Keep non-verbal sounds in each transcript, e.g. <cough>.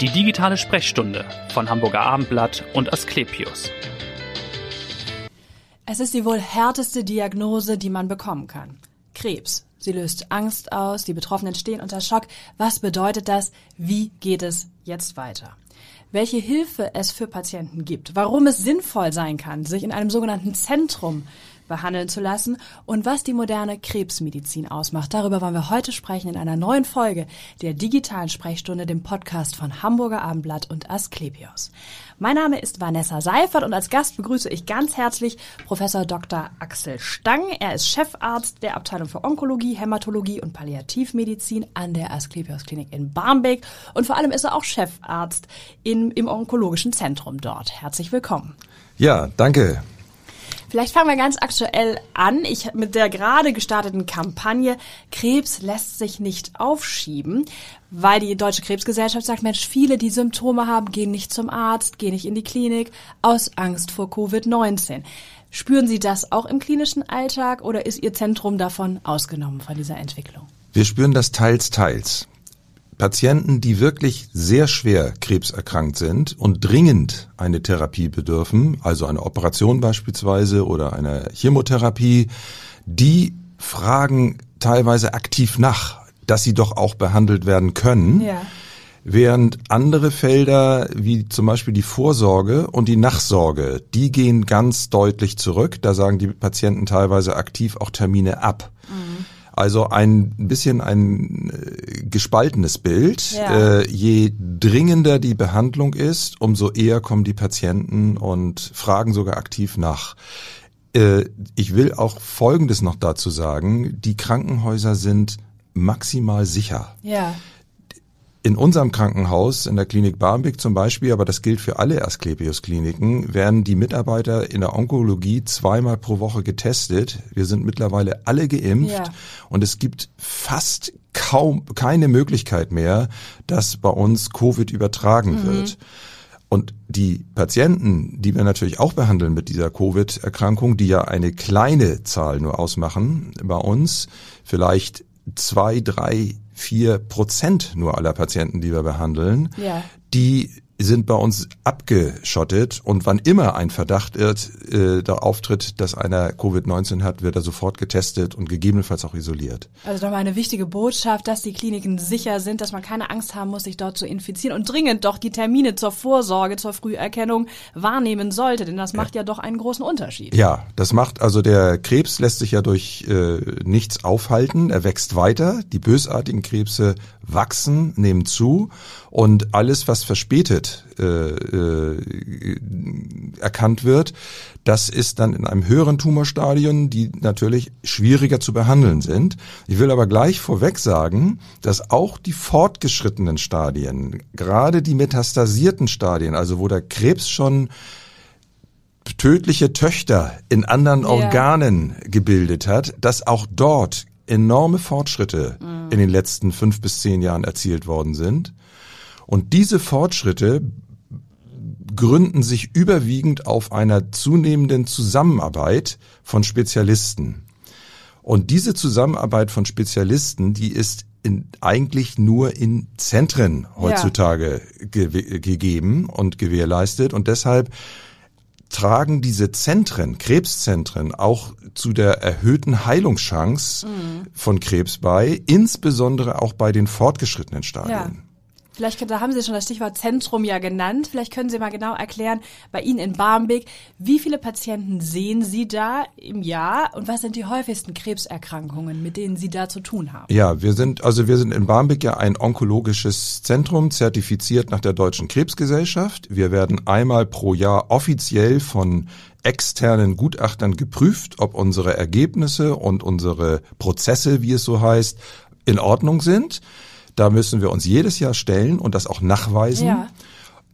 Die digitale Sprechstunde von Hamburger Abendblatt und Asklepios. Es ist die wohl härteste Diagnose, die man bekommen kann. Krebs. Sie löst Angst aus, die Betroffenen stehen unter Schock. Was bedeutet das? Wie geht es jetzt weiter? Welche Hilfe es für Patienten gibt, warum es sinnvoll sein kann, sich in einem sogenannten Zentrum behandeln zu lassen und was die moderne Krebsmedizin ausmacht. Darüber wollen wir heute sprechen in einer neuen Folge der digitalen Sprechstunde, dem Podcast von Hamburger Abendblatt und Asklepios. Mein Name ist Vanessa Seifert und als Gast begrüße ich ganz herzlich Professor Dr. Axel Stang. Er ist Chefarzt der Abteilung für Onkologie, Hämatologie und Palliativmedizin an der Asklepios Klinik in Barmbek und vor allem ist er auch Chefarzt in, im onkologischen Zentrum dort. Herzlich willkommen. Ja, danke. Vielleicht fangen wir ganz aktuell an. Ich mit der gerade gestarteten Kampagne Krebs lässt sich nicht aufschieben, weil die Deutsche Krebsgesellschaft sagt, Mensch, viele, die Symptome haben, gehen nicht zum Arzt, gehen nicht in die Klinik aus Angst vor Covid-19. Spüren Sie das auch im klinischen Alltag oder ist Ihr Zentrum davon ausgenommen von dieser Entwicklung? Wir spüren das teils, teils. Patienten, die wirklich sehr schwer krebserkrankt sind und dringend eine Therapie bedürfen, also eine Operation beispielsweise oder eine Chemotherapie, die fragen teilweise aktiv nach, dass sie doch auch behandelt werden können. Ja. Während andere Felder, wie zum Beispiel die Vorsorge und die Nachsorge, die gehen ganz deutlich zurück. Da sagen die Patienten teilweise aktiv auch Termine ab. Mhm. Also ein bisschen ein äh, gespaltenes Bild. Ja. Äh, je dringender die Behandlung ist, umso eher kommen die Patienten und fragen sogar aktiv nach. Äh, ich will auch Folgendes noch dazu sagen. Die Krankenhäuser sind maximal sicher. Ja in unserem Krankenhaus, in der Klinik Barmbek zum Beispiel, aber das gilt für alle Asklepios-Kliniken, werden die Mitarbeiter in der Onkologie zweimal pro Woche getestet. Wir sind mittlerweile alle geimpft ja. und es gibt fast kaum keine Möglichkeit mehr, dass bei uns Covid übertragen mhm. wird. Und die Patienten, die wir natürlich auch behandeln mit dieser Covid-Erkrankung, die ja eine kleine Zahl nur ausmachen bei uns, vielleicht zwei, drei vier Prozent nur aller Patienten, die wir behandeln, ja. die sind bei uns abgeschottet und wann immer ein Verdacht wird, äh, da auftritt, dass einer Covid-19 hat, wird er sofort getestet und gegebenenfalls auch isoliert. Also doch mal eine wichtige Botschaft, dass die Kliniken sicher sind, dass man keine Angst haben muss, sich dort zu infizieren und dringend doch die Termine zur Vorsorge, zur Früherkennung wahrnehmen sollte, denn das macht ja, ja doch einen großen Unterschied. Ja, das macht, also der Krebs lässt sich ja durch äh, nichts aufhalten, er wächst weiter, die bösartigen Krebse wachsen, nehmen zu und alles, was verspätet äh, äh, erkannt wird, das ist dann in einem höheren Tumorstadion, die natürlich schwieriger zu behandeln sind. Ich will aber gleich vorweg sagen, dass auch die fortgeschrittenen Stadien, gerade die metastasierten Stadien, also wo der Krebs schon tödliche Töchter in anderen ja. Organen gebildet hat, dass auch dort enorme Fortschritte mhm. in den letzten fünf bis zehn Jahren erzielt worden sind. Und diese Fortschritte gründen sich überwiegend auf einer zunehmenden Zusammenarbeit von Spezialisten. Und diese Zusammenarbeit von Spezialisten, die ist in, eigentlich nur in Zentren heutzutage ja. ge gegeben und gewährleistet. Und deshalb tragen diese Zentren, Krebszentren, auch zu der erhöhten Heilungschance mhm. von Krebs bei, insbesondere auch bei den fortgeschrittenen Stadien. Ja. Vielleicht, da haben Sie schon das Stichwort Zentrum ja genannt. Vielleicht können Sie mal genau erklären, bei Ihnen in Barmbek, wie viele Patienten sehen Sie da im Jahr und was sind die häufigsten Krebserkrankungen, mit denen Sie da zu tun haben? Ja, wir sind, also wir sind in Barmbek ja ein onkologisches Zentrum, zertifiziert nach der Deutschen Krebsgesellschaft. Wir werden einmal pro Jahr offiziell von externen Gutachtern geprüft, ob unsere Ergebnisse und unsere Prozesse, wie es so heißt, in Ordnung sind. Da müssen wir uns jedes Jahr stellen und das auch nachweisen. Ja.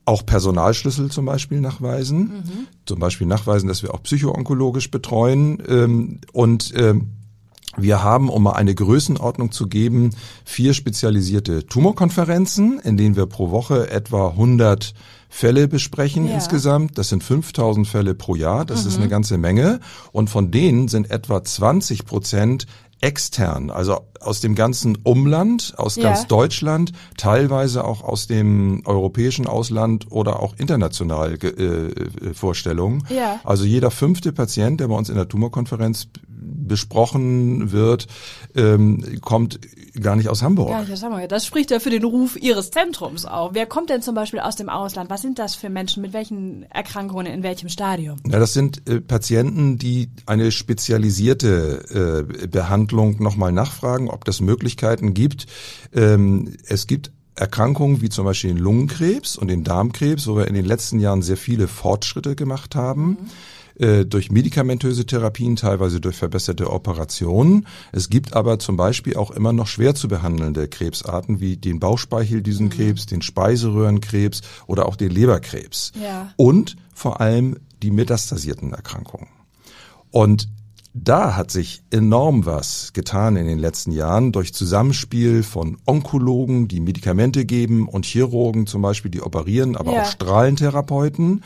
Auch Personalschlüssel zum Beispiel nachweisen. Mhm. Zum Beispiel nachweisen, dass wir auch psychoonkologisch betreuen. Ähm, und ähm, wir haben, um mal eine Größenordnung zu geben, vier spezialisierte Tumorkonferenzen, in denen wir pro Woche etwa 100 Fälle besprechen ja. insgesamt. Das sind 5000 Fälle pro Jahr. Das mhm. ist eine ganze Menge. Und von denen sind etwa 20 Prozent extern, also aus dem ganzen Umland, aus Ja. ganz Deutschland, teilweise auch aus dem europäischen Ausland oder auch international äh, äh, Vorstellungen. Ja. Also jeder fünfte Patient, der bei uns in der Tumorkonferenz besprochen wird, ähm, kommt gar nicht aus Hamburg. Ja, ich sag mal, das spricht ja für den Ruf Ihres Zentrums auch. Wer kommt denn zum Beispiel aus dem Ausland? Was sind das für Menschen? Mit welchen Erkrankungen? In welchem Stadium? Ja, das sind äh, Patienten, die eine spezialisierte äh, Behandlung nochmal nachfragen, ob das Möglichkeiten gibt. Ähm, es gibt Erkrankungen wie zum Beispiel den Lungenkrebs und den Darmkrebs, wo wir in den letzten Jahren sehr viele Fortschritte gemacht haben. Äh, Durch medikamentöse Therapien, teilweise durch verbesserte Operationen. Es gibt aber zum Beispiel auch immer noch schwer zu behandelnde Krebsarten wie den Bauchspeicheldrüsenkrebs, den Speiseröhrenkrebs oder auch den Leberkrebs. Ja. Und vor allem die metastasierten Erkrankungen. Und da hat sich enorm was getan in den letzten Jahren durch Zusammenspiel von Onkologen, die Medikamente geben und Chirurgen zum Beispiel, die operieren, aber Ja. auch Strahlentherapeuten.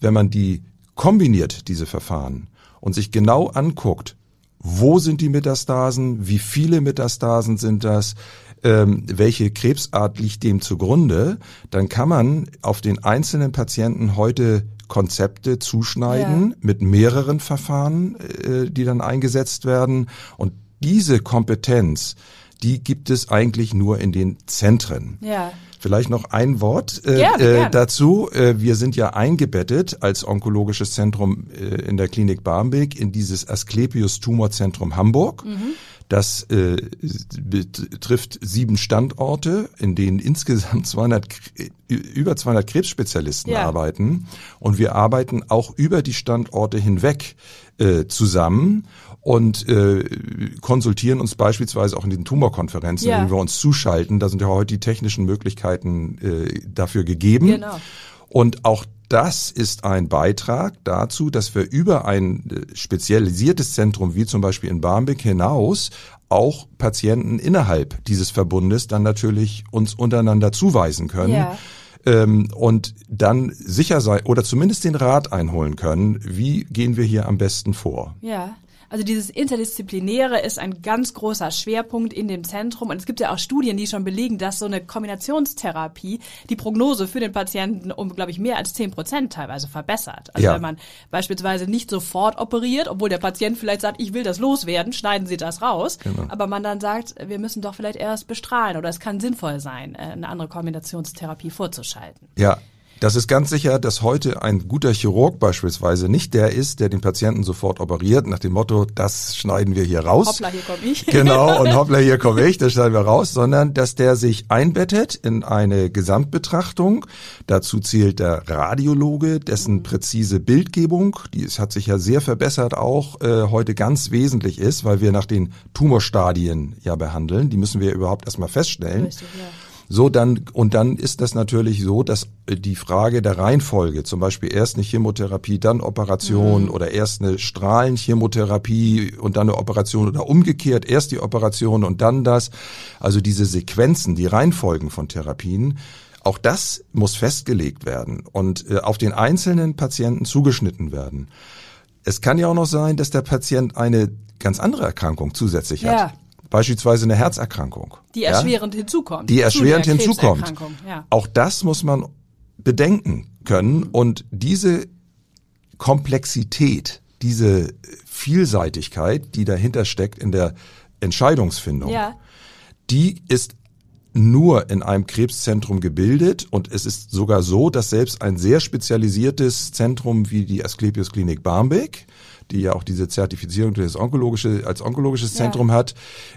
Wenn man die kombiniert, diese Verfahren, und sich genau anguckt, wo sind die Metastasen, wie viele Metastasen sind das, ähm, welche Krebsart liegt dem zugrunde, dann kann man auf den einzelnen Patienten heute Konzepte zuschneiden Ja. mit mehreren Verfahren, äh, die dann eingesetzt werden. Und diese Kompetenz, die gibt es eigentlich nur in den Zentren. Ja. Vielleicht noch ein Wort äh, Gerne, äh, dazu. Äh, wir sind ja eingebettet als onkologisches Zentrum äh, in der Klinik Barmbek in dieses Asklepios Tumorzentrum Hamburg. Mhm. Das äh, betrifft sieben Standorte, in denen insgesamt 200, Kre- über 200 Krebsspezialisten Ja. arbeiten. Und wir arbeiten auch über die Standorte hinweg zusammen und äh, konsultieren uns beispielsweise auch in den Tumorkonferenzen, Ja. denen wir uns zuschalten. Da sind ja heute die technischen Möglichkeiten äh, dafür gegeben. Genau. Und auch das ist ein Beitrag dazu, dass wir über ein äh, spezialisiertes Zentrum wie zum Beispiel in Barmbek hinaus auch Patienten innerhalb dieses Verbundes dann natürlich uns untereinander zuweisen können. Ja. Ähm, und dann sicher sein oder zumindest den Rat einholen können, wie gehen wir hier am besten vor. Ja. Also dieses Interdisziplinäre ist ein ganz großer Schwerpunkt in dem Zentrum. Und es gibt ja auch Studien, die schon belegen, dass so eine Kombinationstherapie die Prognose für den Patienten um, glaube ich, mehr als 10 Prozent teilweise verbessert. Also Ja. wenn man beispielsweise nicht sofort operiert, obwohl der Patient vielleicht sagt, ich will das loswerden, schneiden Sie das raus. Genau. Aber man dann sagt, wir müssen doch vielleicht erst bestrahlen oder es kann sinnvoll sein, äh, eine andere Kombinationstherapie vorzuschalten. Ja. Das ist ganz sicher, dass heute ein guter Chirurg beispielsweise nicht der ist, der den Patienten sofort operiert, nach dem Motto, das schneiden wir hier raus. Hoppla, hier komme ich. Genau, <laughs> und hoppla, hier komme ich, das schneiden wir raus, sondern dass der sich einbettet in eine Gesamtbetrachtung. Dazu zählt der Radiologe, dessen präzise Bildgebung, die es hat sich ja sehr verbessert auch, äh, heute ganz wesentlich ist, weil wir nach den Tumorstadien ja behandeln. Die müssen wir überhaupt erstmal feststellen. Richtig, ja. So dann und dann ist das natürlich so, dass äh, die Frage der Reihenfolge, zum Beispiel erst eine Chemotherapie, dann Operation oder erst eine Strahlenchemotherapie und dann eine Operation oder umgekehrt erst die Operation und dann das, also diese Sequenzen, die Reihenfolgen von Therapien, auch das muss festgelegt werden und äh, auf den einzelnen Patienten zugeschnitten werden. Es kann ja auch noch sein, dass der Patient eine ganz andere Erkrankung zusätzlich Ja. hat. Beispielsweise eine Herzerkrankung. Die Ja? erschwerend hinzukommt. die erschwerend hinzukommt. Ja. Auch das muss man bedenken können und diese Komplexität, diese Vielseitigkeit, die dahinter steckt in der Entscheidungsfindung, Ja. die ist nur in einem Krebszentrum gebildet und es ist sogar so, dass selbst ein sehr spezialisiertes Zentrum wie die Asklepios Klinik Barmbek, die ja auch diese Zertifizierung des onkologische, als onkologisches Ja. Zentrum hat,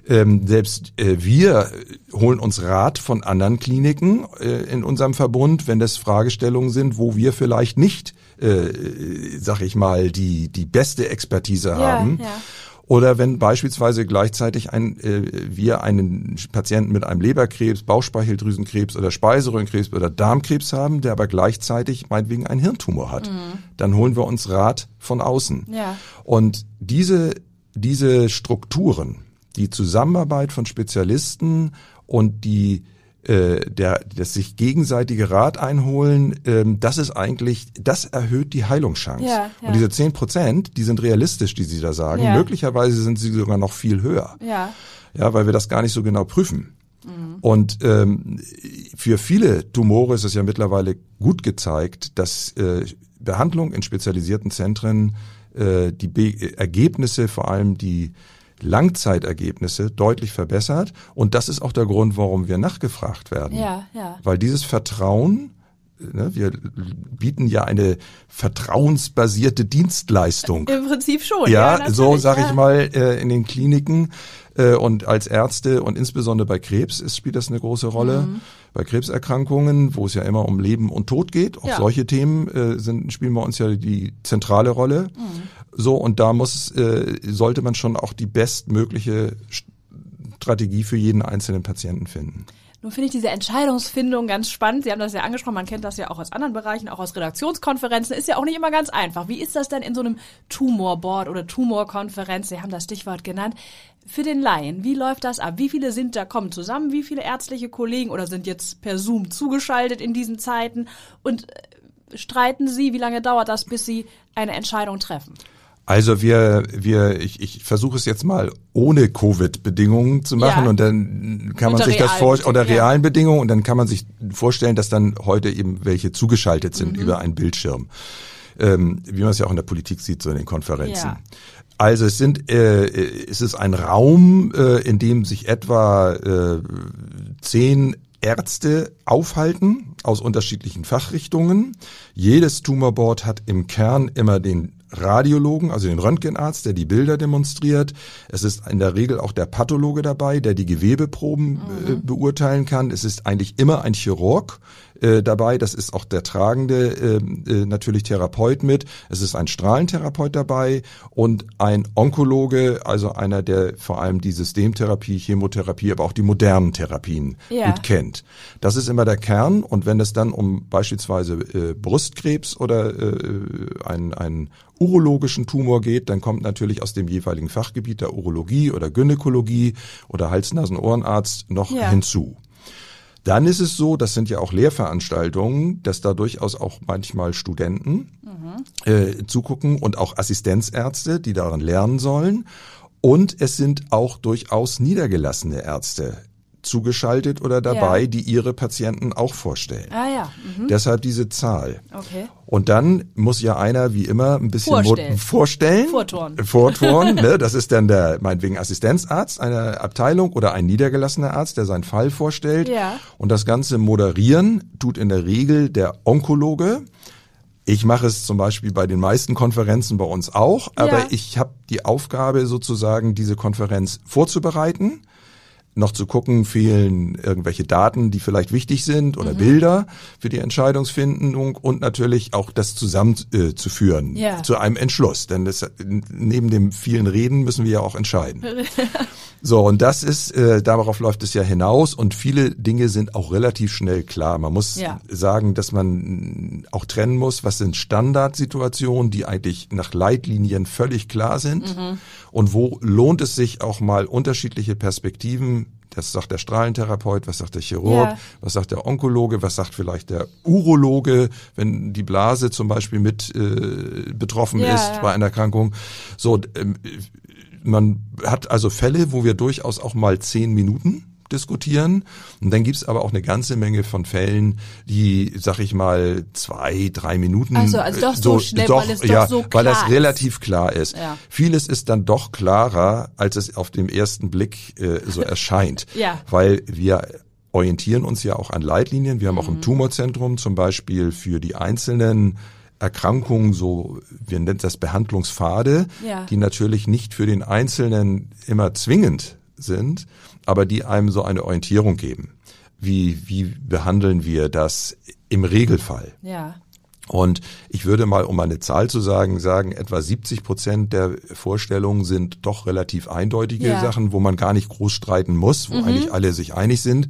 ähm, selbst äh, wir holen uns Rat von anderen Kliniken äh, in unserem Verbund, wenn das Fragestellungen sind, wo wir vielleicht nicht, äh, sag ich mal, die die beste Expertise haben. ja. Oder wenn beispielsweise gleichzeitig ein, äh, wir einen Patienten mit einem Leberkrebs, Bauchspeicheldrüsenkrebs oder Speiseröhrenkrebs oder Darmkrebs haben, der aber gleichzeitig meinetwegen einen Hirntumor hat, dann holen wir uns Rat von außen. Ja. Und diese, diese Strukturen, die Zusammenarbeit von Spezialisten und die äh, der, das sich gegenseitige Rat einholen, ähm, das ist eigentlich, das erhöht die Heilungschance. Ja, ja. Und diese zehn Prozent, die sind realistisch, die Sie da sagen. Ja. Möglicherweise sind sie sogar noch viel höher. Ja. Ja, weil wir das gar nicht so genau prüfen. Und ähm, für viele Tumore ist es ja mittlerweile gut gezeigt, dass äh, Behandlung in spezialisierten Zentren äh, die Be Ergebnisse, vor allem die Langzeitergebnisse, deutlich verbessert. Und das ist auch der Grund, warum wir nachgefragt werden. Ja, ja. Weil dieses Vertrauen, ne, wir bieten ja eine vertrauensbasierte Dienstleistung. Im Prinzip schon. Ja, natürlich, so sage ja. ich mal äh, in den Kliniken äh, und als Ärzte und insbesondere bei Krebs ist, spielt das eine große Rolle. Mhm. Bei Krebserkrankungen, wo es ja immer um Leben und Tod geht, auch Ja. solche Themen äh, sind, spielen bei uns ja die zentrale Rolle. Mhm. So und da muss äh, sollte man schon auch die bestmögliche Strategie für jeden einzelnen Patienten finden. Nun finde ich diese Entscheidungsfindung ganz spannend. Sie haben das ja angesprochen, man kennt das ja auch aus anderen Bereichen, auch aus Redaktionskonferenzen. Ist ja auch nicht immer ganz einfach. Wie ist das denn in so einem Tumorboard oder Tumorkonferenz? Sie haben das Stichwort genannt. Für den Laien, wie läuft das ab? Wie viele sind da, kommen zusammen? Wie viele ärztliche Kollegen oder sind jetzt per Zoom zugeschaltet in diesen Zeiten? Und äh, streiten Sie? Wie lange dauert das, bis Sie eine Entscheidung treffen? Also wir, wir, ich, ich versuche es jetzt mal ohne Covid-Bedingungen zu machen Ja. und dann kann man Unter sich das realen vor oder Bedingungen, ja. realen Bedingungen und dann kann man sich vorstellen, dass dann heute eben welche zugeschaltet Mhm. sind über einen Bildschirm, ähm, wie man es ja auch in der Politik sieht so in den Konferenzen. Ja. Also es sind, äh, es ist ein Raum, äh, in dem sich etwa äh, zehn Ärzte aufhalten aus unterschiedlichen Fachrichtungen. Jedes Tumorboard hat im Kern immer den Radiologen, also den Röntgenarzt, der die Bilder demonstriert. Es ist in der Regel auch der Pathologe dabei, der die Gewebeproben äh, beurteilen kann. Es ist eigentlich immer ein Chirurg äh, dabei. Das ist auch der tragende äh, äh, natürlich Therapeut mit. Es ist ein Strahlentherapeut dabei und ein Onkologe, also einer, der vor allem die Systemtherapie, Chemotherapie, aber auch die modernen Therapien Ja. gut kennt. Das ist immer der Kern. Und wenn es dann um beispielsweise äh, Brustkrebs oder äh, einen, einen urologischen Tumor geht, dann kommt natürlich aus dem jeweiligen Fachgebiet der Urologie oder Gynäkologie oder Hals-Nasen-Ohrenarzt noch Ja. hinzu. Dann ist es so, das sind ja auch Lehrveranstaltungen, dass da durchaus auch manchmal Studenten äh, zugucken und auch Assistenzärzte, die daran lernen sollen. Und es sind auch durchaus niedergelassene Ärzte zugeschaltet oder dabei, Ja. die ihre Patienten auch vorstellen. Ah ja, mhm. Deshalb diese Zahl. okay. Und dann muss ja einer wie immer ein bisschen Vorstellen. vorstellen. Vorturnen. Vorturnen, <laughs> ne? Das ist dann der, meinetwegen Assistenzarzt einer Abteilung oder ein niedergelassener Arzt, der seinen Fall vorstellt. Ja. Und das Ganze moderieren tut in der Regel der Onkologe. Ich mache es zum Beispiel bei den meisten Konferenzen bei uns auch, aber Ja. ich habe die Aufgabe sozusagen, diese Konferenz vorzubereiten noch zu gucken, fehlen irgendwelche Daten, die vielleicht wichtig sind Mhm. oder Bilder für die Entscheidungsfindung und natürlich auch das zusammenzuführen äh, zu führen, Ja. zu einem Entschluss. Denn das, neben dem vielen Reden müssen wir ja auch entscheiden. <laughs> so, und das ist, äh, darauf läuft es ja hinaus und viele Dinge sind auch relativ schnell klar. Man muss Ja. sagen, dass man auch trennen muss, was sind Standardsituationen, die eigentlich nach Leitlinien völlig klar sind Mhm. Und wo lohnt es sich auch mal unterschiedliche Perspektiven, das sagt der Strahlentherapeut, was sagt der Chirurg, Ja. was sagt der Onkologe, was sagt vielleicht der Urologe, wenn die Blase zum Beispiel mit äh, betroffen Ja, ist ja. bei einer Erkrankung. So, ähm, man hat also Fälle, wo wir durchaus auch mal zehn Minuten diskutieren. Und dann gibt's aber auch eine ganze Menge von Fällen, die, sag ich mal, zwei, drei Minuten. Ach so, also doch äh, so schnell, weil es doch ja, so weil das klar relativ klar ist. Ja. Vieles ist dann doch klarer, als es auf dem ersten Blick äh, so <laughs> erscheint. Ja. Weil wir orientieren uns ja auch an Leitlinien. Wir haben auch Mhm. im Tumorzentrum zum Beispiel für die einzelnen Erkrankungen so, wir nennen das Behandlungspfade, Ja. die natürlich nicht für den Einzelnen immer zwingend sind, aber die einem so eine Orientierung geben. Wie, wie behandeln wir das im Regelfall? Ja. Und ich würde mal, um eine Zahl zu sagen, sagen, etwa 70 Prozent der Vorstellungen sind doch relativ eindeutige Ja. Sachen, wo man gar nicht groß streiten muss, wo eigentlich alle sich einig sind,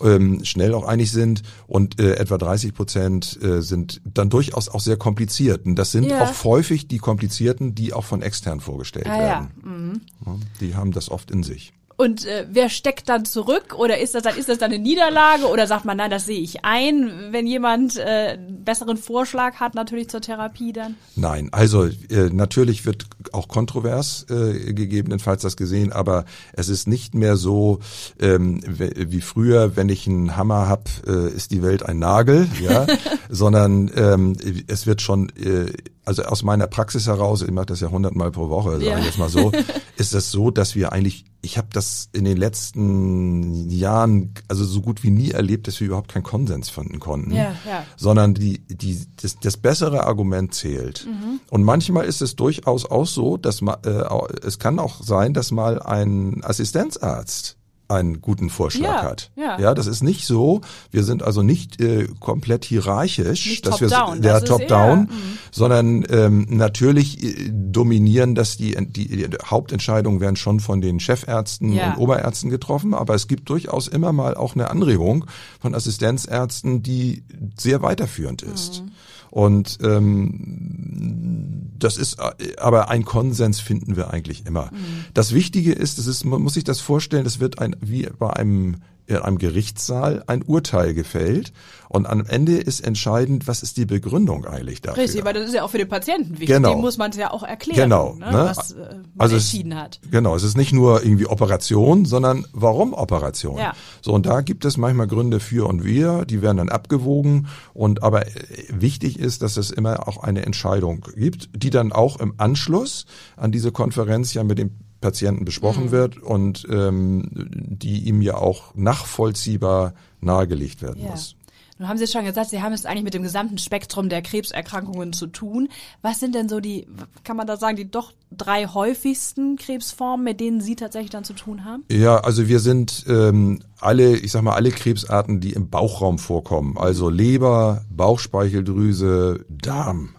ähm, schnell auch einig sind. Und äh, etwa 30 Prozent äh, sind dann durchaus auch sehr kompliziert. Und das sind Ja. auch häufig die komplizierten, die auch von extern vorgestellt Ah werden. Ja, Die haben das oft in sich. Und äh, wer steckt dann zurück? Oder ist das dann, ist das dann eine Niederlage? Oder sagt man, nein, das sehe ich ein, wenn jemand äh, einen besseren Vorschlag hat, natürlich zur Therapie dann? Nein, also äh, natürlich wird auch kontrovers äh, gegebenenfalls das gesehen, aber es ist nicht mehr so ähm, wie früher, wenn ich einen Hammer hab, äh, ist die Welt ein Nagel, ja, <laughs> sondern ähm, es wird schon äh, also aus meiner Praxis heraus, ich mache das ja hundertmal pro Woche, sage ja. ich jetzt mal so, <laughs> ist es so, dass wir eigentlich, ich habe das in den letzten Jahren also so gut wie nie erlebt, dass wir überhaupt keinen Konsens finden konnten, ja, ja. sondern die, die, das, das bessere Argument zählt. Mhm. Und manchmal ist es durchaus auch so, dass man, äh, es kann auch sein, dass mal ein Assistenzarzt einen guten Vorschlag ja, hat. Ja. ja, das ist nicht so. Wir sind also nicht äh, komplett hierarchisch, nicht dass top wir down, der das top down, eher, sondern ähm, natürlich äh, dominieren das die, die, die Hauptentscheidungen werden schon von den Chefärzten Ja. und Oberärzten getroffen, aber es gibt durchaus immer mal auch eine Anregung von Assistenzärzten, die sehr weiterführend ist. Und ähm, das ist aber ein Konsens finden wir eigentlich immer. Das Wichtige ist, es ist, man muss sich das vorstellen, es wird ein wie bei einem in einem Gerichtssaal ein Urteil gefällt und am Ende ist entscheidend, was ist die Begründung eigentlich dafür. Richtig, weil das ist ja auch für den Patienten wichtig. Genau. Dem muss man es ja auch erklären, Genau, ne, ne? was äh, man Also es- entschieden hat. Genau, es ist nicht nur irgendwie Operation, sondern warum Operation? Ja. So und da gibt es manchmal Gründe für und wir, die werden dann abgewogen und aber äh, wichtig ist, dass es immer auch eine Entscheidung gibt, die dann auch im Anschluss an diese Konferenz ja mit dem Patienten besprochen Mhm. wird und ähm, die ihm ja auch nachvollziehbar nahegelegt werden Ja. muss. Nun haben Sie schon gesagt, Sie haben es eigentlich mit dem gesamten Spektrum der Krebserkrankungen zu tun. Was sind denn so die, kann man da sagen, die doch drei häufigsten Krebsformen, mit denen Sie tatsächlich dann zu tun haben? Ja, also wir sind ähm, alle, ich sag mal, alle Krebsarten, die im Bauchraum vorkommen, also Leber, Bauchspeicheldrüse, Darm.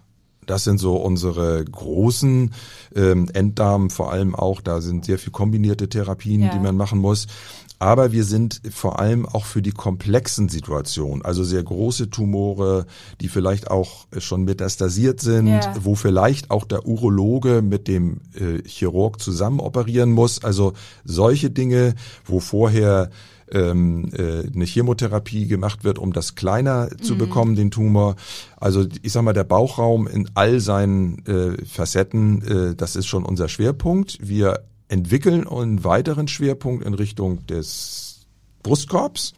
Das sind so unsere großen ähm, Enddarm vor allem auch. Da sind sehr viel kombinierte Therapien, Ja. die man machen muss. Aber wir sind vor allem auch für die komplexen Situationen, also sehr große Tumore, die vielleicht auch schon metastasiert sind, Ja. wo vielleicht auch der Urologe mit dem äh, Chirurg zusammen operieren muss. Also solche Dinge, wo vorher ähm, äh, eine Chemotherapie gemacht wird, um das kleiner zu bekommen, den Tumor. Also ich sag mal, der Bauchraum in all seinen äh, Facetten, äh, das ist schon unser Schwerpunkt. Wir entwickeln einen weiteren Schwerpunkt in Richtung des Brustkorbs,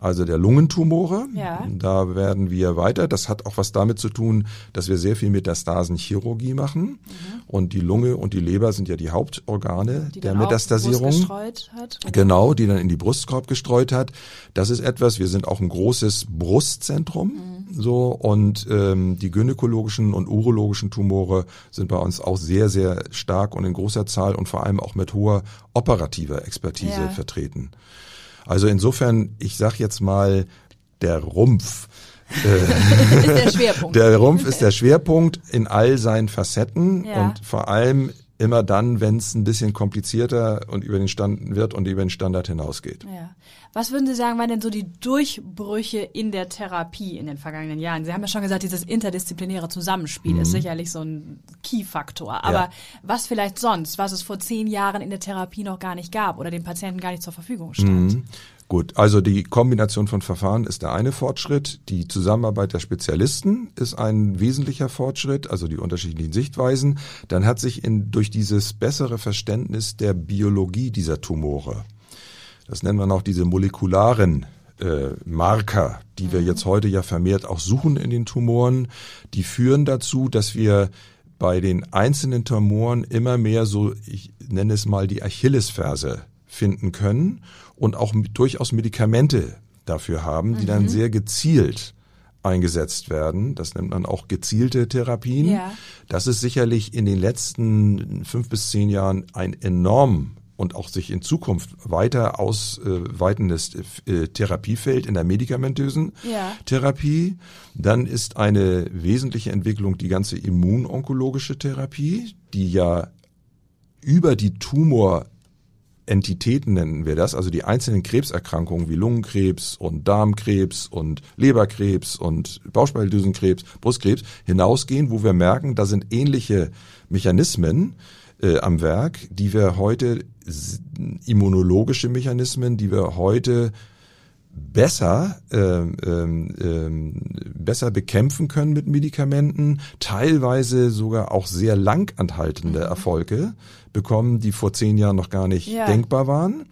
also der Lungentumore. Ja. Da werden wir weiter. Das hat auch was damit zu tun, dass wir sehr viel Metastasenchirurgie machen. Und die Lunge und die Leber sind ja die Hauptorgane Die der Metastasierung. Hat? Genau, die dann in die Brustkorb gestreut hat. Das ist etwas, wir sind auch ein großes Brustzentrum. So, und ähm, die gynäkologischen und urologischen Tumore sind bei uns auch sehr, sehr stark und in großer Zahl und vor allem auch mit hoher operativer Expertise Ja. vertreten. Also insofern, ich sag jetzt mal, der Rumpf. <laughs> ist der Schwerpunkt. Der Rumpf ist der Schwerpunkt in all seinen Facetten Ja. und vor allem immer dann, wenn es ein bisschen komplizierter und über den Stand wird und über den Standard hinausgeht. Ja. Was würden Sie sagen, waren denn so die Durchbrüche in der Therapie in den vergangenen Jahren? Sie haben ja schon gesagt, dieses interdisziplinäre Zusammenspiel ist sicherlich so ein Key-Faktor. Aber Mhm. Ja. was vielleicht sonst, was es vor zehn Jahren in der Therapie noch gar nicht gab oder den Patienten gar nicht zur Verfügung stand? Mhm. Gut, also die Kombination von Verfahren ist der eine Fortschritt. Die Zusammenarbeit der Spezialisten ist ein wesentlicher Fortschritt, also die unterschiedlichen Sichtweisen. Dann hat sich in, durch dieses bessere Verständnis der Biologie dieser Tumore, das nennen wir noch diese molekularen äh, Marker, die wir jetzt heute ja vermehrt auch suchen in den Tumoren, die führen dazu, dass wir bei den einzelnen Tumoren immer mehr so, ich nenne es mal die Achillesferse finden können und auch durchaus Medikamente dafür haben, die dann sehr gezielt eingesetzt werden. Das nennt man auch gezielte Therapien. Ja. Das ist sicherlich in den letzten fünf bis zehn Jahren ein enorm und auch sich in Zukunft weiter ausweitendes äh, Therapiefeld in der medikamentösen Ja. Therapie. Dann ist eine wesentliche Entwicklung die ganze immunonkologische Therapie, die ja über die Tumor Entitäten nennen wir das, also die einzelnen Krebserkrankungen wie Lungenkrebs und Darmkrebs und Leberkrebs und Bauchspeicheldrüsenkrebs, Brustkrebs hinausgehen, wo wir merken, da sind ähnliche Mechanismen, äh, am Werk, die wir heute immunologische Mechanismen, die wir heute besser ähm, ähm, ähm, besser bekämpfen können mit Medikamenten, teilweise sogar auch sehr langanhaltende mhm. Erfolge bekommen, die vor zehn Jahren noch gar nicht ja. denkbar waren.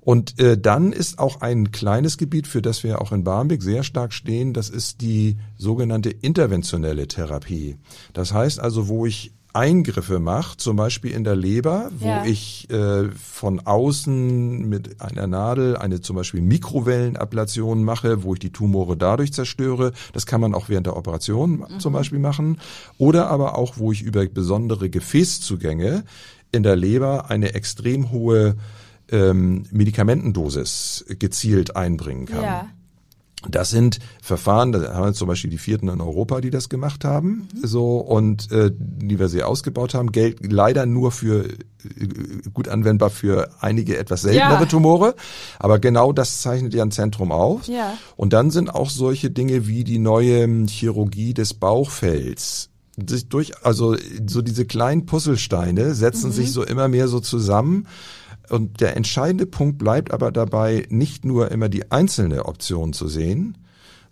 Und äh, dann ist auch ein kleines Gebiet, für das wir auch in Barmbek sehr stark stehen, das ist die sogenannte interventionelle Therapie. Das heißt also, wo ich Eingriffe mache, zum Beispiel in der Leber, wo ja. ich äh, von außen mit einer Nadel eine zum Beispiel Mikrowellenablation mache, wo ich die Tumore dadurch zerstöre. Das kann man auch während der Operation mhm. zum Beispiel machen. Oder aber auch, wo ich über besondere Gefäßzugänge in der Leber eine extrem hohe ähm, Medikamentendosis gezielt einbringen kann. Ja. Das sind Verfahren, da haben wir zum Beispiel die vierten in Europa, die das gemacht haben, so und äh, die wir sehr ausgebaut haben. Geld leider nur für äh, gut anwendbar für einige etwas seltenere ja. Tumore, aber genau das zeichnet ja ein Zentrum auf. Ja. Und dann sind auch solche Dinge wie die neue Chirurgie des Bauchfells sich durch, also so diese kleinen Puzzlesteine setzen mhm. sich so immer mehr so zusammen und der entscheidende Punkt bleibt aber dabei, nicht nur immer die einzelne Option zu sehen,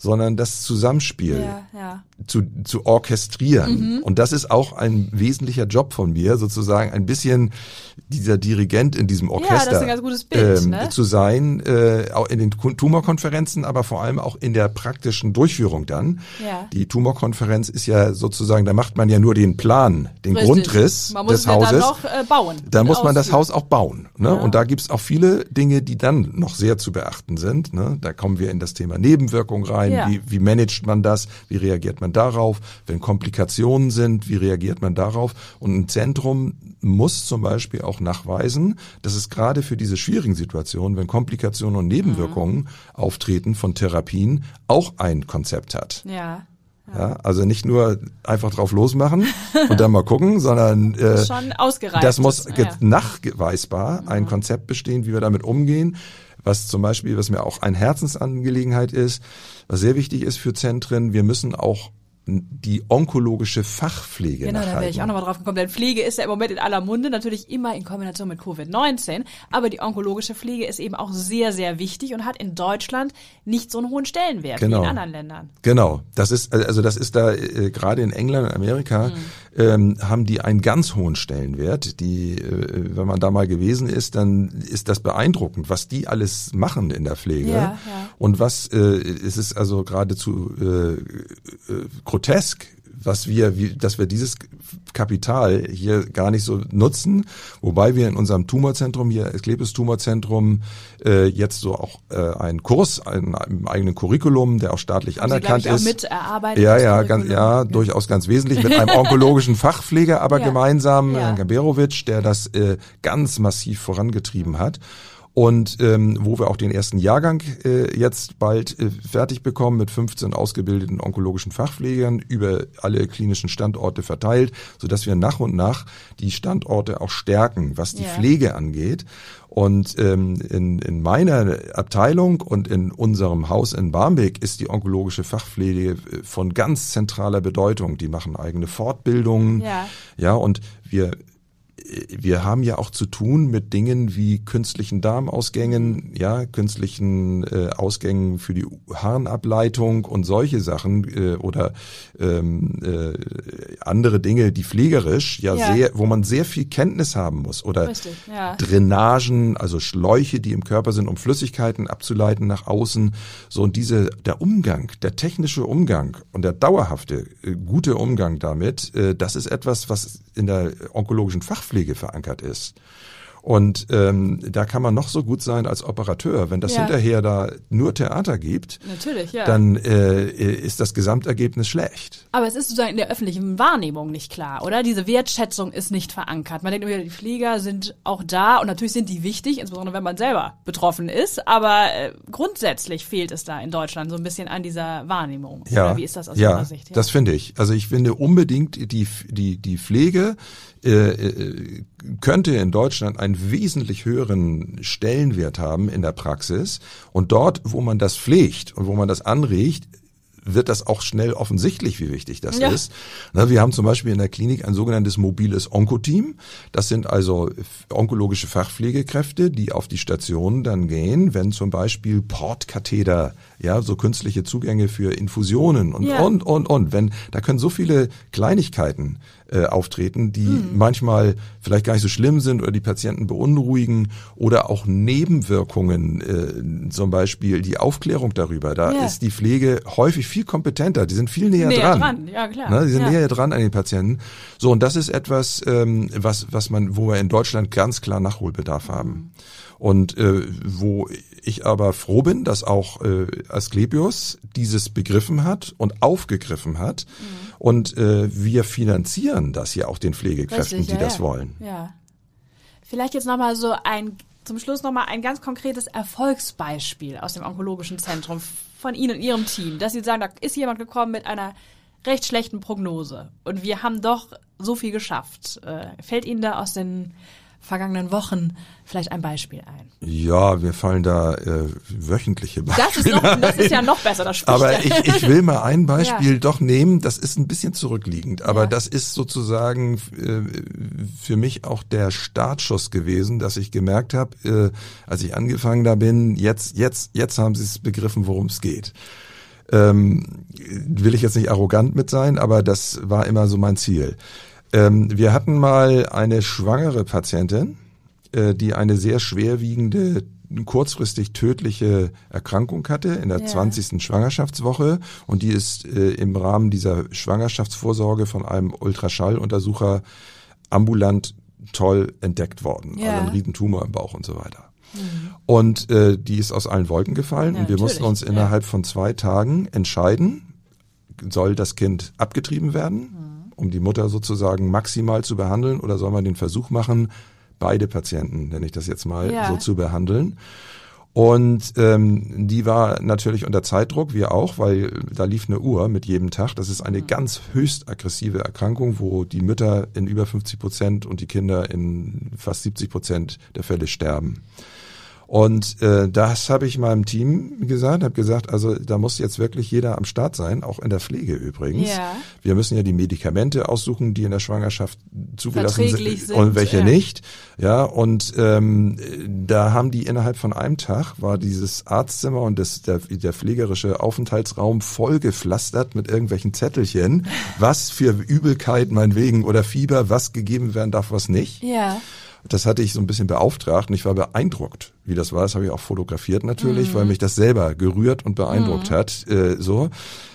sondern das Zusammenspiel ja, ja. Zu, zu orchestrieren. Mhm. Und das ist auch ein wesentlicher Job von mir, sozusagen ein bisschen dieser Dirigent in diesem Orchester ja, Bild, ähm, ne? zu sein, äh, auch in den Tumorkonferenzen, aber vor allem auch in der praktischen Durchführung dann. Die Tumorkonferenz ist ja sozusagen, da macht man ja nur den Plan, den Richtig. Grundriss man muss des Hauses. Dann noch, äh, bauen. Da muss man das Haus auch bauen. Ne? Und da gibt's auch viele Dinge, die dann noch sehr zu beachten sind. Ne? Da kommen wir in das Thema Nebenwirkung rein. Ja. Wie, wie managt man das? Wie reagiert man darauf? Wenn Komplikationen sind, wie reagiert man darauf? Und ein Zentrum muss zum Beispiel auch nachweisen, dass es gerade für diese schwierigen Situationen, wenn Komplikationen und Nebenwirkungen mhm. auftreten von Therapien, auch ein Konzept hat. Ja. Ja, also nicht nur einfach drauf losmachen <laughs> und dann mal gucken, sondern äh, das muss ja. nachweisbar ein Konzept bestehen, wie wir damit umgehen. Was zum Beispiel, was mir auch ein Herzensangelegenheit ist, was sehr wichtig ist für Zentren, wir müssen auch die onkologische Fachpflege Genau, da wäre ich auch nochmal drauf gekommen, denn Pflege ist ja im Moment in aller Munde, natürlich immer in Kombination mit Covid-19, aber die onkologische Pflege ist eben auch sehr, sehr wichtig und hat in Deutschland nicht so einen hohen Stellenwert genau. wie in anderen Ländern. Genau, das ist, also das ist da, äh, gerade in England und Amerika, mhm. Ähm, haben die einen ganz hohen Stellenwert, die, äh, wenn man da mal gewesen ist, dann ist das beeindruckend, was die alles machen in der Pflege ja, ja. und was, äh, es ist also geradezu äh, äh, grotesk, was wir, wie, dass wir dieses Kapital hier gar nicht so nutzen, wobei wir in unserem Tumorzentrum hier, Klebes Tumorzentrum, äh, jetzt so auch äh, einen Kurs, einen, einen eigenen Curriculum, der auch staatlich Haben anerkannt Sie, ich, ist. Auch mit erarbeitet ja, ja, ganz, ja, ja, durchaus ganz wesentlich mit einem <laughs> onkologischen Fachpfleger, aber ja. gemeinsam, ja. Herrn Gaberowitsch, der das äh, ganz massiv vorangetrieben hat und ähm, wo wir auch den ersten Jahrgang äh, jetzt bald äh, fertig bekommen mit 15 ausgebildeten onkologischen Fachpflegern über alle klinischen Standorte verteilt, so dass wir nach und nach die Standorte auch stärken, was die ja. Pflege angeht. Und ähm, in, in meiner Abteilung und in unserem Haus in Barmbek ist die onkologische Fachpflege äh, von ganz zentraler Bedeutung. Die machen eigene Fortbildungen. Ja, ja und wir wir haben ja auch zu tun mit Dingen wie künstlichen Darmausgängen, ja, künstlichen äh, Ausgängen für die Harnableitung und solche Sachen äh, oder ähm, äh, andere Dinge, die pflegerisch ja, ja, sehr, wo man sehr viel Kenntnis haben muss oder Richtig, ja. Drainagen, also Schläuche, die im Körper sind, um Flüssigkeiten abzuleiten nach außen. So und diese der Umgang, der technische Umgang und der dauerhafte äh, gute Umgang damit, äh, das ist etwas, was in der onkologischen Fachpflege verankert ist. Und ähm, da kann man noch so gut sein als Operateur. Wenn das ja. hinterher da nur Theater gibt, Natürlich, ja. dann äh, ist das Gesamtergebnis schlecht. Aber es ist sozusagen in der öffentlichen Wahrnehmung nicht klar, oder? Diese Wertschätzung ist nicht verankert. Man denkt immer, die Flieger sind auch da und natürlich sind die wichtig, insbesondere wenn man selber betroffen ist. Aber äh, grundsätzlich fehlt es da in Deutschland so ein bisschen an dieser Wahrnehmung. Ja, oder wie ist das aus ja, Ihrer Sicht? Ja, das finde ich. Also ich finde unbedingt die die die Pflege äh, äh, könnte in Deutschland einen wesentlich höheren Stellenwert haben in der Praxis. Und dort, wo man das pflegt und wo man das anregt, wird das auch schnell offensichtlich, wie wichtig das Ja. ist. Na, wir haben zum Beispiel in der Klinik ein sogenanntes mobiles Onkoteam. Das sind also onkologische Fachpflegekräfte, die auf die Stationen dann gehen, wenn zum Beispiel Portkatheter, ja, so künstliche Zugänge für Infusionen und, Ja. und, und, und. Wenn, da können so viele Kleinigkeiten äh, auftreten, die Mhm. manchmal vielleicht gar nicht so schlimm sind oder die Patienten beunruhigen oder auch Nebenwirkungen, äh, zum Beispiel die Aufklärung darüber. Da Ja. ist die Pflege häufig viel kompetenter, die sind viel näher, Näher dran. dran, ja, klar. Ne, die sind Ja. näher dran an den Patienten. So, und das ist etwas, ähm, was, was man, wo wir in Deutschland ganz klar Nachholbedarf haben. Und äh, wo ich aber froh bin, dass auch äh, Asklepios dieses begriffen hat und aufgegriffen hat. Mhm. Und äh, wir finanzieren das ja auch den Pflegekräften, Richtig, die ja, das ja. wollen. Ja. Vielleicht jetzt nochmal so ein, zum Schluss nochmal ein ganz konkretes Erfolgsbeispiel aus dem onkologischen Zentrum von Ihnen und Ihrem Team, dass Sie sagen, da ist jemand gekommen mit einer recht schlechten Prognose und wir haben doch so viel geschafft. Äh, fällt Ihnen da aus den vergangenen Wochen vielleicht ein Beispiel ein? Ja, mir fallen da äh, wöchentliche Das ist, Beispiele noch, das ist ja noch besser, das spricht Aber ja. ich, ich will mal ein <laughs> Beispiel Ja. doch nehmen, das ist ein bisschen zurückliegend, aber Ja. das ist sozusagen äh, für mich auch der Startschuss gewesen, dass ich gemerkt habe, äh, als ich angefangen da bin, jetzt, jetzt, jetzt haben sie es begriffen, worum es geht. Ähm, will ich jetzt nicht arrogant mit sein, aber das war immer so mein Ziel. Ähm, wir hatten mal eine schwangere Patientin, äh, die eine sehr schwerwiegende, kurzfristig tödliche Erkrankung hatte in der Ja. 20. Schwangerschaftswoche und die ist äh, im Rahmen dieser Schwangerschaftsvorsorge von einem Ultraschalluntersucher ambulant toll entdeckt worden. Ja. Also ein Riesentumor im Bauch und so weiter. Und äh, die ist aus allen Wolken gefallen Ja, und wir mussten uns innerhalb von zwei Tagen entscheiden, soll das Kind abgetrieben werden, um die Mutter sozusagen maximal zu behandeln oder soll man den Versuch machen, beide Patienten, nenne ich das jetzt mal, Ja. so zu behandeln. Und ähm, die war natürlich unter Zeitdruck, wir auch, weil da lief eine Uhr mit jedem Tag. Das ist eine ganz höchst aggressive Erkrankung, wo die Mütter in über 50 Prozent und die Kinder in fast 70 Prozent der Fälle sterben. Und äh, das habe ich meinem Team gesagt, habe gesagt, also da muss jetzt wirklich jeder am Start sein, auch in der Pflege übrigens. Ja. Wir müssen ja die Medikamente aussuchen, die in der Schwangerschaft zugelassen Verträglich sind, und welche ja. nicht. Ja, und ähm, da haben die innerhalb von einem Tag war dieses Arztzimmer und das, der, der pflegerische Aufenthaltsraum vollgepflastert mit irgendwelchen Zettelchen, was für Übelkeit meinetwegen oder Fieber, was gegeben werden darf, was nicht. Ja. Das hatte ich so ein bisschen beauftragt und ich war beeindruckt, wie das war. Das habe ich auch fotografiert natürlich, Mhm. weil mich das selber gerührt und beeindruckt hat. Äh, so.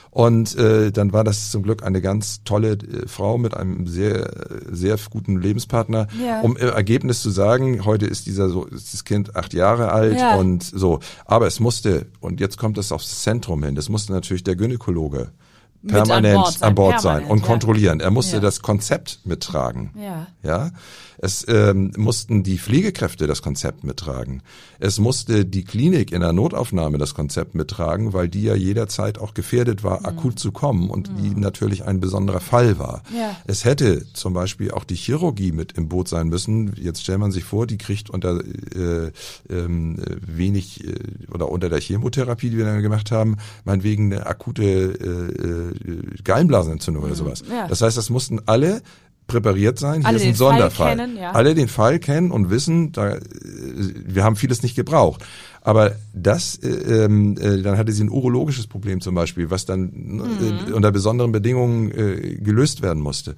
Und äh, dann war das zum Glück eine ganz tolle äh, Frau mit einem sehr, sehr guten Lebenspartner. Ja. Um im Ergebnis zu sagen, heute ist dieser so, ist das Kind acht Jahre alt Ja. und so. Aber es musste, und jetzt kommt es aufs Zentrum hin, das musste natürlich der Gynäkologe Mit an permanent Bord sein, an Bord sein permanent, und kontrollieren. Er musste Ja. das Konzept mittragen. Ja. Ja, es ähm, mussten die Pflegekräfte das Konzept mittragen. Es musste die Klinik in der Notaufnahme das Konzept mittragen, weil die ja jederzeit auch gefährdet war, akut zu kommen und die natürlich ein besonderer Fall war. Ja. Es hätte zum Beispiel auch die Chirurgie mit im Boot sein müssen. Jetzt stellt man sich vor, die kriegt unter äh, ähm, wenig äh, oder unter der Chemotherapie, die wir dann gemacht haben, meinetwegen eine akute äh, äh, Gallenblasenentzündung oder sowas. ja. Das heißt, das mussten alle präpariert sein. Hier Alle ist ein den Fall Sonderfall. kennen, ja. Alle den Fall kennen und wissen, da, äh, wir haben vieles nicht gebraucht. Aber das, äh, ähm, äh, dann hatte sie ein urologisches Problem zum Beispiel, was dann Mhm. äh, unter besonderen Bedingungen äh, gelöst werden musste.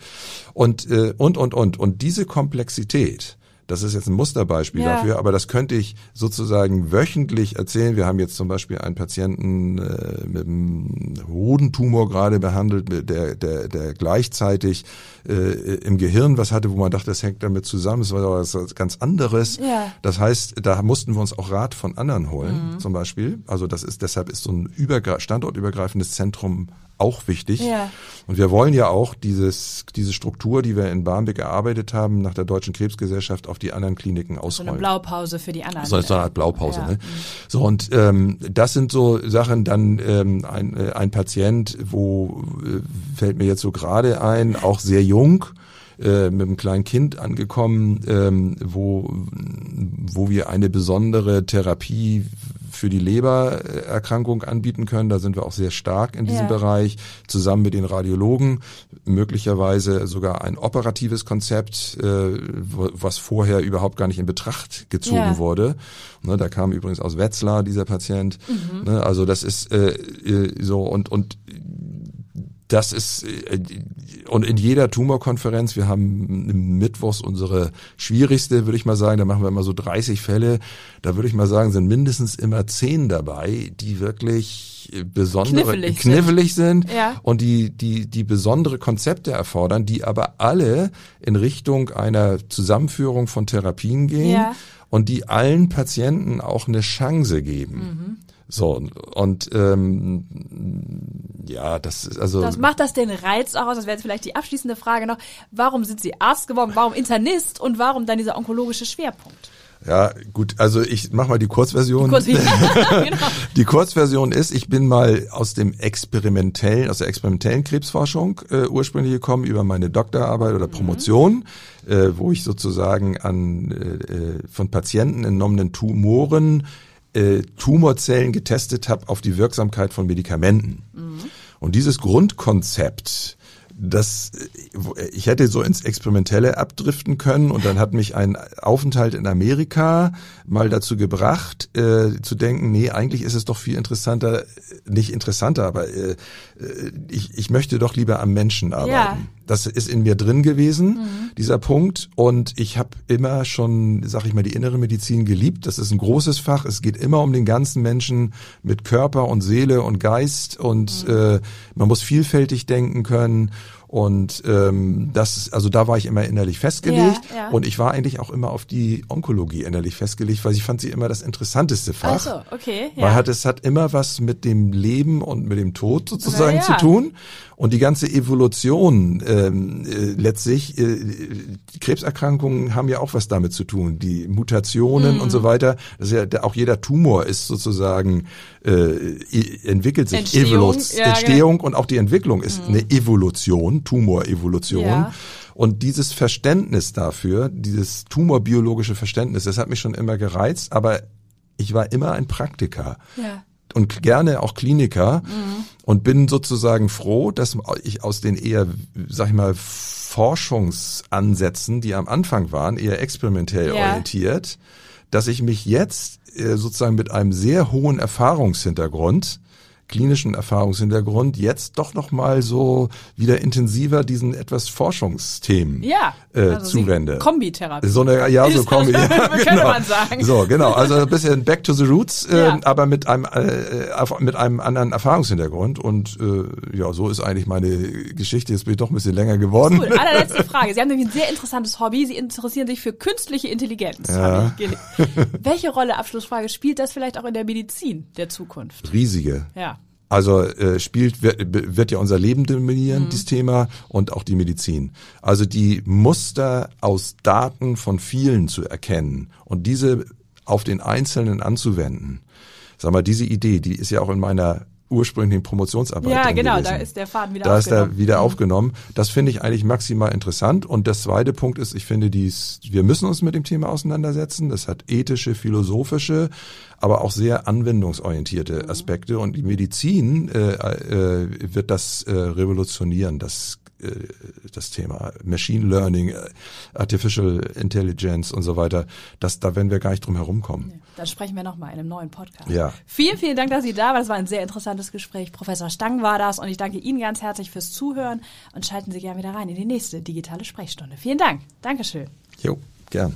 Und, äh, und, und, und. Und diese Komplexität, das ist jetzt ein Musterbeispiel Ja. dafür, aber das könnte ich sozusagen wöchentlich erzählen. Wir haben jetzt zum Beispiel einen Patienten äh, mit einem Hodentumor gerade behandelt, der, der, der gleichzeitig äh, im Gehirn was hatte, wo man dachte, das hängt damit zusammen. Es war aber was ganz anderes. Ja. Das heißt, da mussten wir uns auch Rat von anderen holen, zum Beispiel. Also das ist deshalb ist so ein übergre standortübergreifendes Zentrum auch wichtig. Ja. Und wir wollen ja auch dieses, diese Struktur, die wir in Barmbek erarbeitet haben, nach der Deutschen Krebsgesellschaft auf die anderen Kliniken So eine ausrollen. Blaupause für die anderen. So, so eine Art Blaupause. Ja. Ne? So und ähm, das sind so Sachen. Dann ähm, ein, äh, ein Patient, wo äh, fällt mir jetzt so gerade ein, auch sehr jung, äh, mit einem kleinen Kind angekommen, ähm, wo wo wir eine besondere Therapie für die Lebererkrankung anbieten können. Da sind wir auch sehr stark in diesem Ja. Bereich, zusammen mit den Radiologen, möglicherweise sogar ein operatives Konzept, äh, was vorher überhaupt gar nicht in Betracht gezogen Ja. wurde. Ne, da kam übrigens aus Wetzlar dieser Patient. Mhm. Ne, also das ist äh, äh, so und und das ist äh, und in jeder Tumorkonferenz, wir haben mittwochs unsere schwierigste, würde ich mal sagen, da machen wir immer so 30 Fälle, da würde ich mal sagen, sind mindestens immer 10 dabei, die wirklich äh, besondere Knifflig sind. knifflig sind, Ja. und die die die besondere Konzepte erfordern, die aber alle in Richtung einer Zusammenführung von Therapien gehen Ja. und die allen Patienten auch eine Chance geben. Mhm. So und ähm, ja, das ist also Das macht das den Reiz auch aus? Das wäre jetzt vielleicht die abschließende Frage noch. Warum sind Sie Arzt geworden? Warum Internist? Und warum dann dieser onkologische Schwerpunkt? ja gut. Also ich mach mal die Kurzversion. Kurz <laughs> <laughs> genau. Die Kurzversion ist, ich bin mal aus dem experimentellen, aus der experimentellen Krebsforschung äh, ursprünglich gekommen über meine Doktorarbeit oder Promotion, äh, wo ich sozusagen an äh, äh, von Patienten entnommenen Tumoren äh, Tumorzellen getestet habe auf die Wirksamkeit von Medikamenten. Und dieses Grundkonzept, das, äh, ich hätte so ins Experimentelle abdriften können und dann hat mich ein Aufenthalt in Amerika mal dazu gebracht, äh, zu denken, nee, eigentlich ist es doch viel interessanter, äh, nicht interessanter, aber äh, äh, ich, ich möchte doch lieber am Menschen arbeiten. Ja. Das ist in mir drin gewesen, dieser Punkt. Und ich habe immer schon, sag ich mal, die innere Medizin geliebt. Das ist ein großes Fach. Es geht immer um den ganzen Menschen mit Körper und Seele und Geist. Und äh, man muss vielfältig denken können. Und ähm, das, also da war ich immer innerlich festgelegt. Ja, ja. Und ich war eigentlich auch immer auf die Onkologie innerlich festgelegt, weil ich fand sie immer das interessanteste Fach. Ach so, okay. Weil Ja. hat, es hat immer was mit dem Leben und mit dem Tod sozusagen ja. zu tun. Und die ganze Evolution ähm, äh, letztlich, äh, Krebserkrankungen haben ja auch was damit zu tun. Die Mutationen Mhm. und so weiter. Das ist ja, auch jeder Tumor ist sozusagen, äh, entwickelt sich Entstehung, Evolu- ja, Entstehung und auch die Entwicklung ist eine Evolution, Tumorevolution. Ja. Und dieses Verständnis dafür, dieses tumorbiologische Verständnis, das hat mich schon immer gereizt, aber ich war immer ein Praktiker ja. und gerne auch Kliniker und bin sozusagen froh, dass ich aus den eher, sag ich mal, Forschungsansätzen, die am Anfang waren, eher experimentell Ja. orientiert, dass ich mich jetzt äh, sozusagen mit einem sehr hohen Erfahrungshintergrund klinischen Erfahrungshintergrund jetzt doch noch mal so wieder intensiver diesen etwas Forschungsthemen Ja. äh, also Sie- zuwende. Kombitherapie. So eine, ja, so <laughs> Kombi. Ja, <laughs> könnte genau. man sagen. So, genau. Also ein bisschen back to the roots, äh, <laughs> Ja. aber mit einem, äh, mit einem anderen Erfahrungshintergrund. Und äh, ja, so ist eigentlich meine Geschichte. Jetzt bin ich doch ein bisschen länger geworden. Cool. Allerletzte Frage. Sie haben nämlich ein sehr interessantes Hobby. Sie interessieren sich für künstliche Intelligenz. Ja. Welche Rolle, Abschlussfrage, spielt das vielleicht auch in der Medizin der Zukunft? Riesige. Ja. Also äh, spielt wird, wird ja unser Leben dominieren, Mhm. dieses Thema und auch die Medizin. Also die Muster aus Daten von vielen zu erkennen und diese auf den Einzelnen anzuwenden. Sag mal, diese Idee, die ist ja auch in meiner ursprünglichen Promotionsarbeit Ja, genau, gewesen. da ist der Faden wieder da ist aufgenommen. er wieder aufgenommen. Das finde ich eigentlich maximal interessant. Und der zweite Punkt ist, ich finde, dies, wir müssen uns mit dem Thema auseinandersetzen. Das hat ethische, philosophische, aber auch sehr anwendungsorientierte Mhm. Aspekte. Und die Medizin äh, äh, wird das äh, revolutionieren, das äh, das Thema Machine Learning, äh, Artificial Intelligence und so weiter, das, da werden wir gar nicht drum herumkommen. Dann sprechen wir nochmal in einem neuen Podcast. Ja. Vielen, vielen Dank, dass Sie da waren. Das war ein sehr interessantes Gespräch. Professor Stang war das und ich danke Ihnen ganz herzlich fürs Zuhören und schalten Sie gerne wieder rein in die nächste digitale Sprechstunde. Vielen Dank. Dankeschön. Jo, gern.